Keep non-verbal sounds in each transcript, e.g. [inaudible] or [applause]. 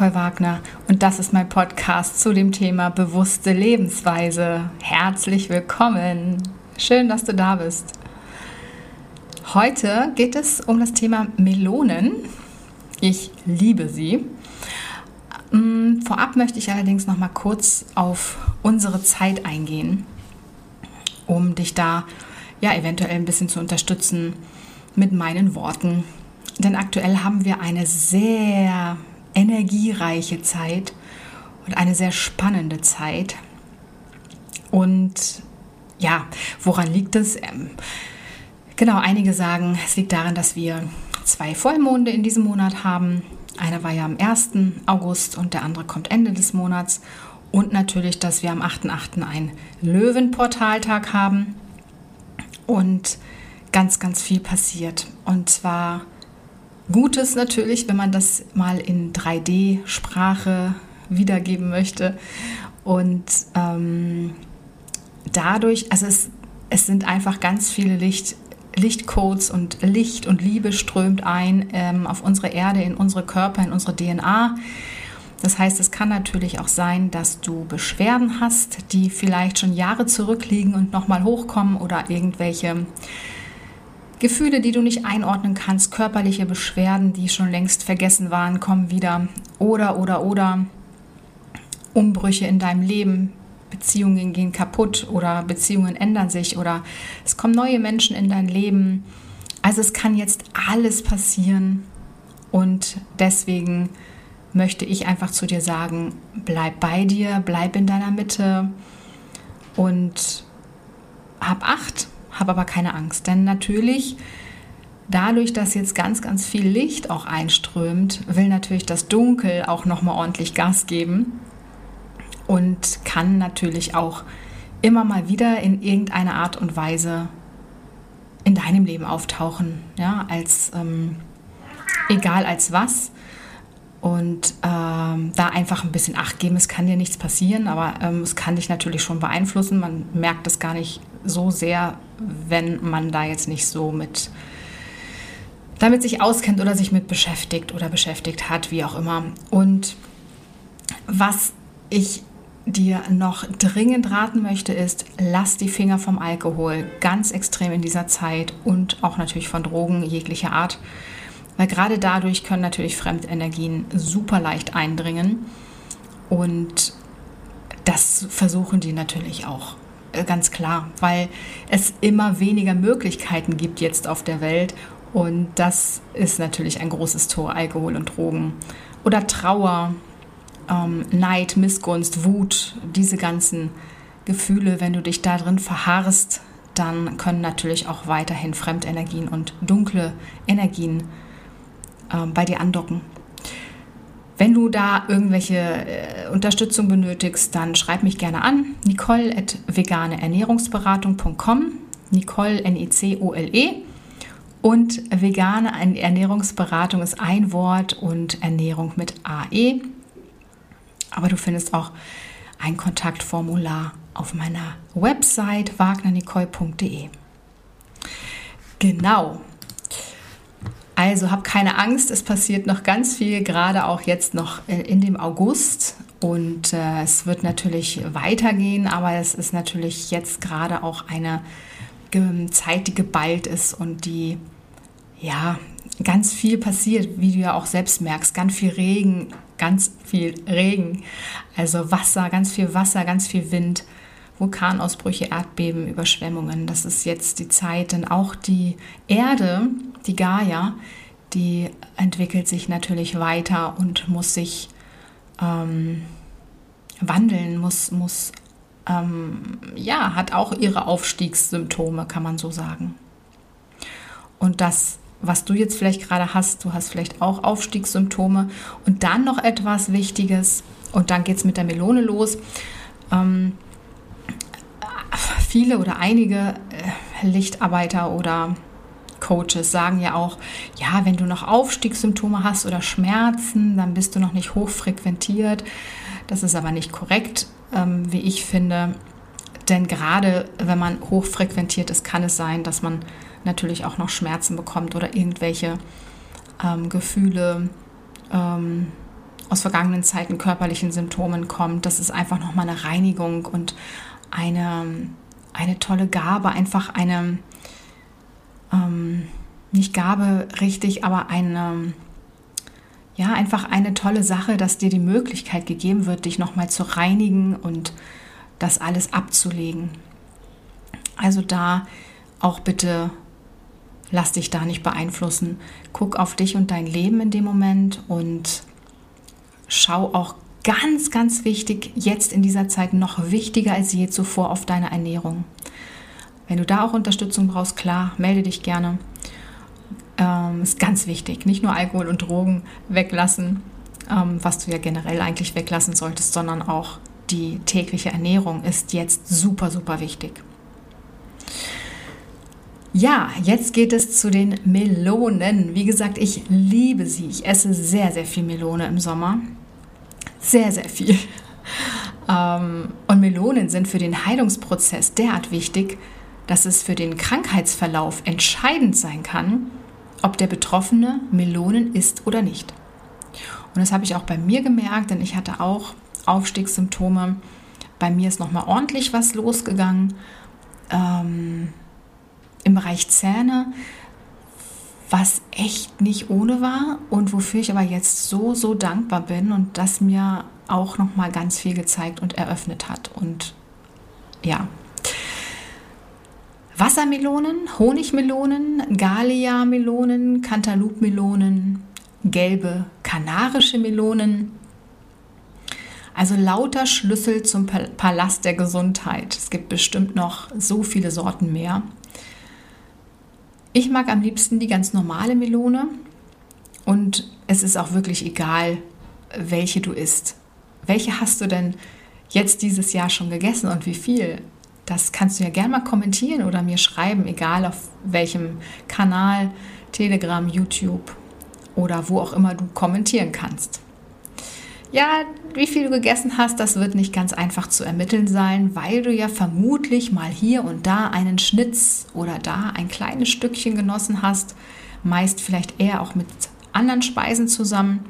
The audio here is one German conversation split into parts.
Nicole Wagner und das ist mein Podcast zu dem Thema bewusste Lebensweise. Herzlich willkommen. Schön, dass du da bist. Heute geht es um das Thema Melonen. Ich liebe sie. Mm, vorab möchte ich allerdings noch mal kurz auf unsere Zeit eingehen, um dich da ja eventuell ein bisschen zu unterstützen mit meinen Worten. Denn aktuell haben wir eine sehr energiereiche Zeit und eine sehr spannende Zeit. Und ja, woran liegt es? Ähm, genau, einige sagen, es liegt daran, dass wir zwei Vollmonde in diesem Monat haben. Einer war ja am 1. August und der andere kommt Ende des Monats. Und natürlich, dass wir am 8.8. einen Löwenportaltag haben und ganz, ganz viel passiert. Und zwar Gutes natürlich, wenn man das mal in 3D-Sprache wiedergeben möchte. Und ähm, dadurch, also es, es sind einfach ganz viele Licht, Lichtcodes und Licht und Liebe strömt ein ähm, auf unsere Erde, in unsere Körper, in unsere DNA. Das heißt, es kann natürlich auch sein, dass du Beschwerden hast, die vielleicht schon Jahre zurückliegen und nochmal hochkommen oder irgendwelche Gefühle, die du nicht einordnen kannst, körperliche Beschwerden, die schon längst vergessen waren, kommen wieder. Oder, oder, oder Umbrüche in deinem Leben, Beziehungen gehen kaputt oder Beziehungen ändern sich oder es kommen neue Menschen in dein Leben. Also es kann jetzt alles passieren und deswegen möchte ich einfach zu dir sagen, bleib bei dir, bleib in deiner Mitte und hab Acht habe aber keine Angst. Denn natürlich, dadurch, dass jetzt ganz, ganz viel Licht auch einströmt, will natürlich das Dunkel auch nochmal ordentlich Gas geben und kann natürlich auch immer mal wieder in irgendeiner Art und Weise in deinem Leben auftauchen, ja, als ähm, egal als was. Und ähm, da einfach ein bisschen Acht geben. Es kann dir nichts passieren, aber ähm, es kann dich natürlich schon beeinflussen. Man merkt es gar nicht so sehr, wenn man da jetzt nicht so mit damit sich auskennt oder sich mit beschäftigt oder beschäftigt hat, wie auch immer. Und was ich dir noch dringend raten möchte, ist, lass die Finger vom Alkohol ganz extrem in dieser Zeit und auch natürlich von Drogen jeglicher Art, weil gerade dadurch können natürlich Fremdenergien super leicht eindringen. Und das versuchen die natürlich auch. Äh, ganz klar, weil es immer weniger Möglichkeiten gibt jetzt auf der Welt. Und das ist natürlich ein großes Tor, Alkohol und Drogen. Oder Trauer, ähm, Neid, Missgunst, Wut, diese ganzen Gefühle, wenn du dich da drin verharrst, dann können natürlich auch weiterhin Fremdenergien und dunkle Energien bei dir andocken. Wenn du da irgendwelche äh, Unterstützung benötigst, dann schreib mich gerne an. Nicole at veganeernährungsberatung.com. Nicole, N-I-C-O-L-E. Und vegane Ernährungsberatung ist ein Wort und Ernährung mit AE. Aber du findest auch ein Kontaktformular auf meiner Website wagnernicole.de. Genau. Also hab keine Angst, es passiert noch ganz viel, gerade auch jetzt noch in dem August. Und äh, es wird natürlich weitergehen, aber es ist natürlich jetzt gerade auch eine Zeit, die geballt ist und die, ja, ganz viel passiert, wie du ja auch selbst merkst. Ganz viel Regen, ganz viel Regen. Also Wasser, ganz viel Wasser, ganz viel Wind. Vulkanausbrüche, Erdbeben, Überschwemmungen. Das ist jetzt die Zeit, denn auch die Erde, die Gaia, die entwickelt sich natürlich weiter und muss sich ähm, wandeln, muss, muss ähm, ja, hat auch ihre Aufstiegssymptome, kann man so sagen. Und das, was du jetzt vielleicht gerade hast, du hast vielleicht auch Aufstiegssymptome. Und dann noch etwas Wichtiges, und dann geht es mit der Melone los. Ähm, viele oder einige äh, Lichtarbeiter oder Coaches sagen ja auch, ja, wenn du noch Aufstiegssymptome hast oder Schmerzen, dann bist du noch nicht hochfrequentiert. Das ist aber nicht korrekt, ähm, wie ich finde. Denn gerade wenn man hochfrequentiert ist, kann es sein, dass man natürlich auch noch Schmerzen bekommt oder irgendwelche ähm, Gefühle, ähm, aus vergangenen Zeiten körperlichen Symptomen kommt. Das ist einfach nochmal eine Reinigung und eine, eine tolle Gabe, einfach eine, ähm, nicht Gabe richtig, aber eine, ja, einfach eine tolle Sache, dass dir die Möglichkeit gegeben wird, dich nochmal zu reinigen und das alles abzulegen. Also da auch bitte lass dich da nicht beeinflussen. Guck auf dich und dein Leben in dem Moment und schau auch ganz, ganz wichtig, jetzt in dieser Zeit noch wichtiger als je zuvor auf deine Ernährung. Wenn du da auch Unterstützung brauchst, klar, melde dich gerne. Ähm, ist ganz wichtig. Nicht nur Alkohol und Drogen weglassen, ähm, was du ja generell eigentlich weglassen solltest, sondern auch die tägliche Ernährung ist jetzt super, super wichtig. Ja, jetzt geht es zu den Melonen. Wie gesagt, ich liebe sie. Ich esse sehr, sehr viel Melone im Sommer. Sehr, sehr viel. Ähm, und Melonen sind für den Heilungsprozess derart wichtig, dass es für den Krankheitsverlauf entscheidend sein kann, ob der Betroffene Melonen isst oder nicht. Und das habe ich auch bei mir gemerkt, denn ich hatte auch Aufstiegssymptome. Bei mir ist nochmal ordentlich was losgegangen. Ähm, Im Bereich Zähne, was echt nicht ohne war und wofür ich aber jetzt so, so dankbar bin und das mir auch nochmal ganz viel gezeigt und eröffnet hat. Und ja, Wassermelonen, Honigmelonen, Galia-Melonen, Cantaloupe-Melonen, gelbe kanarische Melonen. Also lauter Schlüssel zum Palast der Gesundheit. Es gibt bestimmt noch so viele Sorten mehr. Ich mag am liebsten die ganz normale Melone und es ist auch wirklich egal, welche du isst. Welche hast du denn jetzt dieses Jahr schon gegessen und wie viel? Das kannst du ja gerne mal kommentieren oder mir schreiben, egal auf welchem Kanal, Telegram, YouTube oder wo auch immer du kommentieren kannst. Ja, wie viel du gegessen hast, das wird nicht ganz einfach zu ermitteln sein, weil du ja vermutlich mal hier und da einen Schnitz oder da ein kleines Stückchen genossen hast, meist vielleicht eher auch mit anderen Speisen zusammen.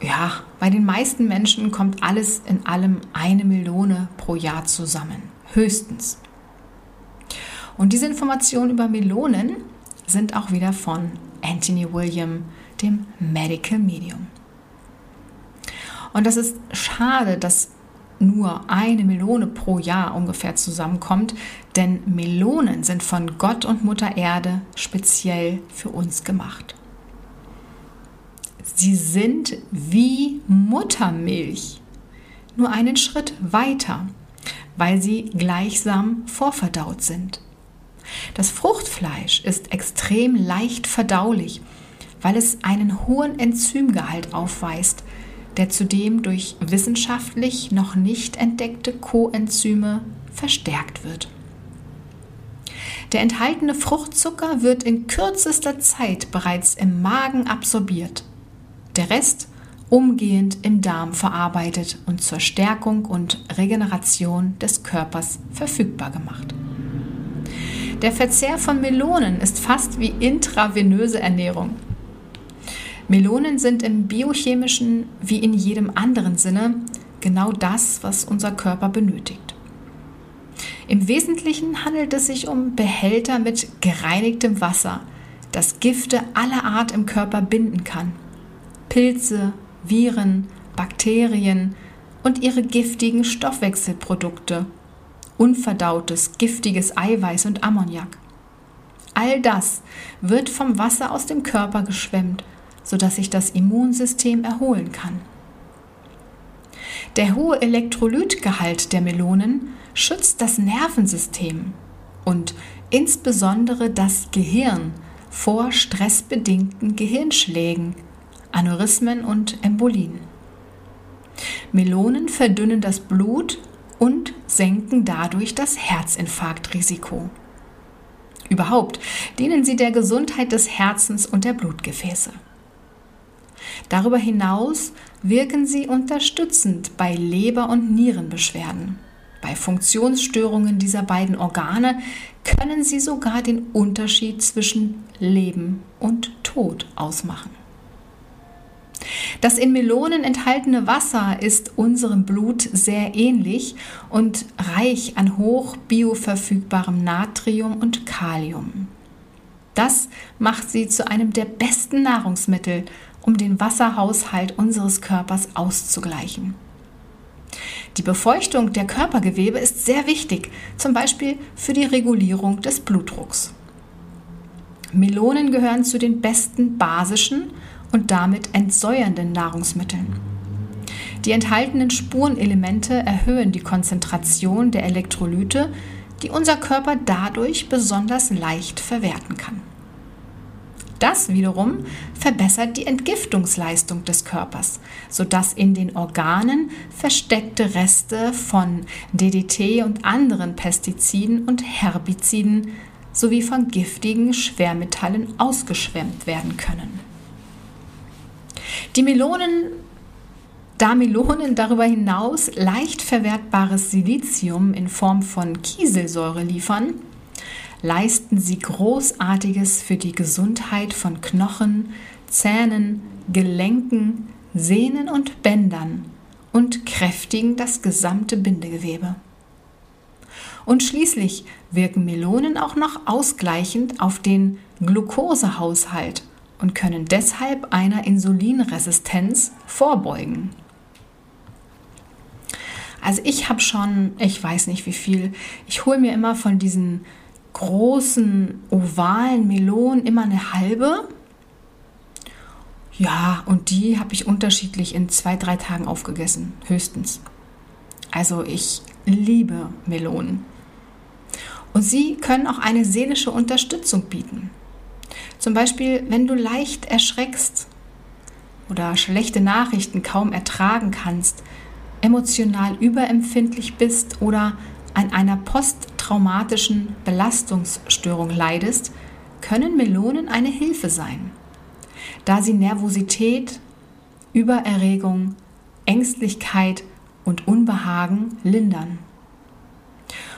Ja, bei den meisten Menschen kommt alles in allem eine Melone pro Jahr zusammen höchstens. Und diese Informationen über Melonen sind auch wieder von Anthony William, dem Medical Medium. Und das ist schade, dass nur eine Melone pro Jahr ungefähr zusammenkommt, denn Melonen sind von Gott und Mutter Erde speziell für uns gemacht. Sie sind wie Muttermilch, nur einen Schritt weiter weil sie gleichsam vorverdaut sind. Das Fruchtfleisch ist extrem leicht verdaulich, weil es einen hohen Enzymgehalt aufweist, der zudem durch wissenschaftlich noch nicht entdeckte Coenzyme verstärkt wird. Der enthaltene Fruchtzucker wird in kürzester Zeit bereits im Magen absorbiert. Der Rest umgehend im Darm verarbeitet und zur Stärkung und Regeneration des Körpers verfügbar gemacht. Der Verzehr von Melonen ist fast wie intravenöse Ernährung. Melonen sind im biochemischen wie in jedem anderen Sinne genau das, was unser Körper benötigt. Im Wesentlichen handelt es sich um Behälter mit gereinigtem Wasser, das Gifte aller Art im Körper binden kann. Pilze, Viren, Bakterien und ihre giftigen Stoffwechselprodukte, unverdautes, giftiges Eiweiß und Ammoniak. All das wird vom Wasser aus dem Körper geschwemmt, sodass sich das Immunsystem erholen kann. Der hohe Elektrolytgehalt der Melonen schützt das Nervensystem und insbesondere das Gehirn vor stressbedingten Gehirnschlägen, Aneurysmen und Embolien. Melonen verdünnen das Blut und senken dadurch das Herzinfarktrisiko. Überhaupt dienen sie der Gesundheit des Herzens und der Blutgefäße. Darüber hinaus wirken sie unterstützend bei Leber- und Nierenbeschwerden. Bei Funktionsstörungen dieser beiden Organe können sie sogar den Unterschied zwischen Leben und Tod ausmachen. Das in Melonen enthaltene Wasser ist unserem Blut sehr ähnlich und reich an hoch bioverfügbarem Natrium und Kalium. Das macht sie zu einem der besten Nahrungsmittel, um den Wasserhaushalt unseres Körpers auszugleichen. Die Befeuchtung der Körpergewebe ist sehr wichtig, zum Beispiel für die Regulierung des Blutdrucks. Melonen gehören zu den besten basischen und damit entsäuernden Nahrungsmitteln. Die enthaltenen Spurenelemente erhöhen die Konzentration der Elektrolyte, die unser Körper dadurch besonders leicht verwerten kann. Das wiederum verbessert die Entgiftungsleistung des Körpers, sodass in den Organen versteckte Reste von DDT und anderen Pestiziden und Herbiziden sowie von giftigen Schwermetallen ausgeschwemmt werden können. Die Melonen, da Melonen darüber hinaus leicht verwertbares Silizium in Form von Kieselsäure liefern, leisten sie Großartiges für die Gesundheit von Knochen, Zähnen, Gelenken, Sehnen und Bändern und kräftigen das gesamte Bindegewebe. Und schließlich wirken Melonen auch noch ausgleichend auf den Glukosehaushalt und können deshalb einer Insulinresistenz vorbeugen. Also ich habe schon, ich weiß nicht wie viel, ich hole mir immer von diesen großen ovalen Melonen immer eine halbe. Ja, und die habe ich unterschiedlich in zwei, drei Tagen aufgegessen, höchstens. Also ich liebe Melonen. Und sie können auch eine seelische Unterstützung bieten. Zum Beispiel, wenn du leicht erschreckst oder schlechte Nachrichten kaum ertragen kannst, emotional überempfindlich bist oder an einer posttraumatischen Belastungsstörung leidest, können Melonen eine Hilfe sein, da sie Nervosität, Übererregung, Ängstlichkeit und Unbehagen lindern.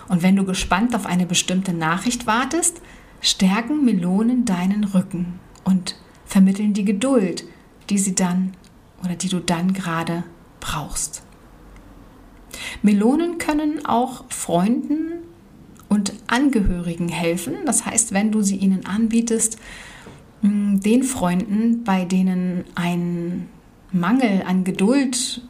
Und wenn du gespannt auf eine bestimmte Nachricht wartest, stärken Melonen deinen Rücken und vermitteln die Geduld, die sie dann oder die du dann gerade brauchst. Melonen können auch Freunden und Angehörigen helfen. Das heißt, wenn du sie ihnen anbietest, den Freunden, bei denen ein Mangel an Geduld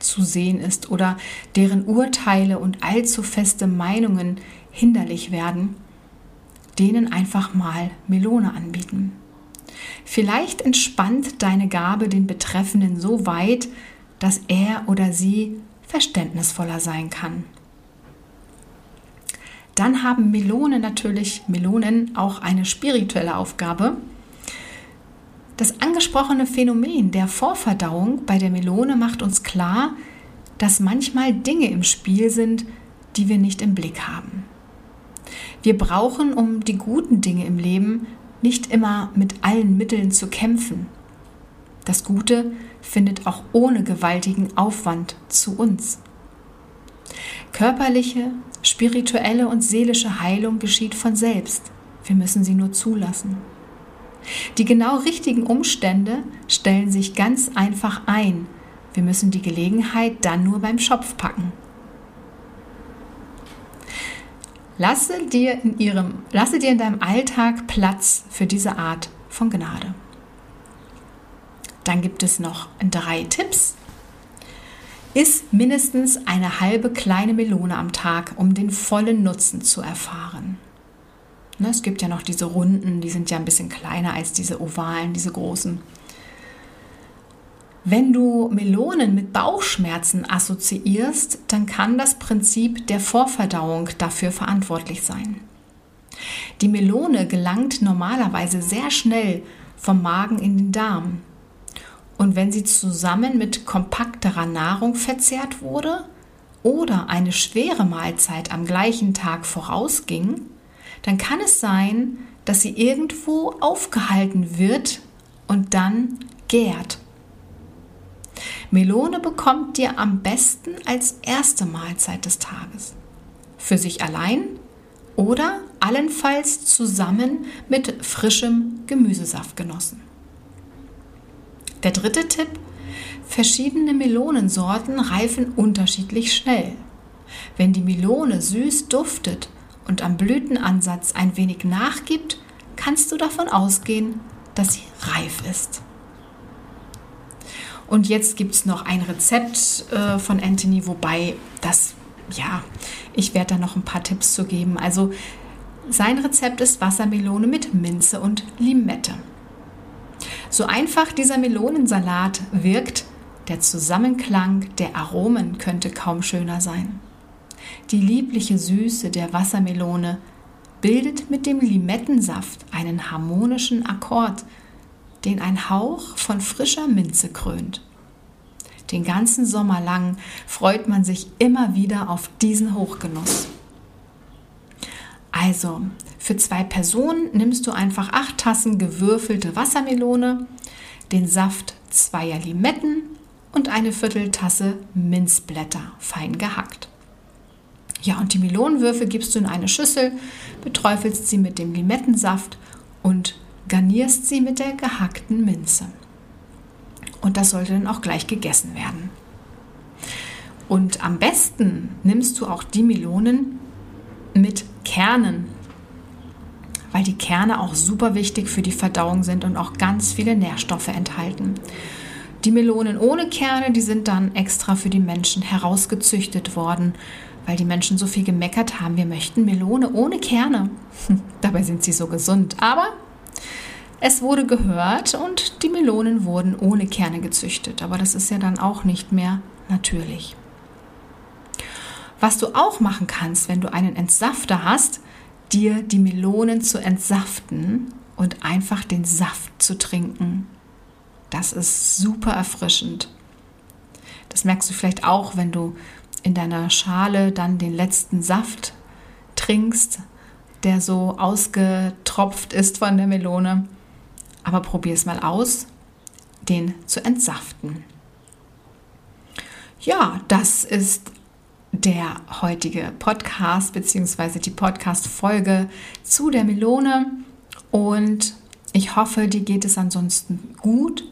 zu sehen ist oder deren Urteile und allzu feste Meinungen hinderlich werden, denen einfach mal Melone anbieten. Vielleicht entspannt deine Gabe den Betreffenden so weit, dass er oder sie verständnisvoller sein kann. Dann haben Melonen natürlich, Melonen auch eine spirituelle Aufgabe. Das angesprochene Phänomen der Vorverdauung bei der Melone macht uns klar, dass manchmal Dinge im Spiel sind, die wir nicht im Blick haben. Wir brauchen, um die guten Dinge im Leben nicht immer mit allen Mitteln zu kämpfen. Das Gute findet auch ohne gewaltigen Aufwand zu uns. Körperliche, spirituelle und seelische Heilung geschieht von selbst. Wir müssen sie nur zulassen. Die genau richtigen Umstände stellen sich ganz einfach ein. Wir müssen die Gelegenheit dann nur beim Schopf packen. Lasse dir in, ihrem, lasse dir in deinem Alltag Platz für diese Art von Gnade. Dann gibt es noch drei Tipps. Iss mindestens eine halbe kleine Melone am Tag, um den vollen Nutzen zu erfahren. Ne, es gibt ja noch diese runden, die sind ja ein bisschen kleiner als diese ovalen, diese großen. Wenn du Melonen mit Bauchschmerzen assoziierst, dann kann das Prinzip der Vorverdauung dafür verantwortlich sein. Die Melone gelangt normalerweise sehr schnell vom Magen in den Darm. Und wenn sie zusammen mit kompakterer Nahrung verzehrt wurde oder eine schwere Mahlzeit am gleichen Tag vorausging, dann kann es sein, dass sie irgendwo aufgehalten wird und dann gärt. Melone bekommt ihr am besten als erste Mahlzeit des Tages. Für sich allein oder allenfalls zusammen mit frischem Gemüsesaft genossen. Der dritte Tipp, verschiedene Melonensorten reifen unterschiedlich schnell. Wenn die Melone süß duftet und am Blütenansatz ein wenig nachgibt, kannst du davon ausgehen, dass sie reif ist. Und jetzt gibt es noch ein Rezept äh, von Anthony, wobei das, ja, ich werde da noch ein paar Tipps zu geben. Also sein Rezept ist Wassermelone mit Minze und Limette. So einfach dieser Melonensalat wirkt, der Zusammenklang der Aromen könnte kaum schöner sein. Die liebliche Süße der Wassermelone bildet mit dem Limettensaft einen harmonischen Akkord, den ein Hauch von frischer Minze krönt. Den ganzen Sommer lang freut man sich immer wieder auf diesen Hochgenuss. Also, für zwei Personen nimmst du einfach acht Tassen gewürfelte Wassermelone, den Saft zweier Limetten und eine Vierteltasse Minzblätter fein gehackt. Ja, und die Melonenwürfel gibst du in eine Schüssel, beträufelst sie mit dem Limettensaft und garnierst sie mit der gehackten Minze. Und das sollte dann auch gleich gegessen werden. Und am besten nimmst du auch die Melonen mit Kernen, weil die Kerne auch super wichtig für die Verdauung sind und auch ganz viele Nährstoffe enthalten. Die Melonen ohne Kerne, die sind dann extra für die Menschen herausgezüchtet worden, weil die Menschen so viel gemeckert haben, wir möchten Melone ohne Kerne. [laughs] Dabei sind sie so gesund. Aber es wurde gehört und die Melonen wurden ohne Kerne gezüchtet, aber das ist ja dann auch nicht mehr natürlich. Was du auch machen kannst, wenn du einen Entsafter hast, dir die Melonen zu entsaften und einfach den Saft zu trinken. Das ist super erfrischend. Das merkst du vielleicht auch, wenn du in deiner Schale dann den letzten Saft trinkst, der so ausgetropft ist von der Melone. Aber probier es mal aus, den zu entsaften. Ja, das ist der heutige Podcast bzw. die Podcast-Folge zu der Melone. Und ich hoffe, dir geht es ansonsten gut.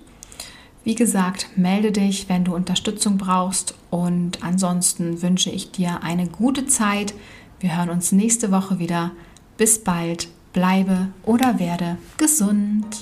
Wie gesagt, melde dich, wenn du Unterstützung brauchst. Und ansonsten wünsche ich dir eine gute Zeit. Wir hören uns nächste Woche wieder. Bis bald bleibe oder werde gesund.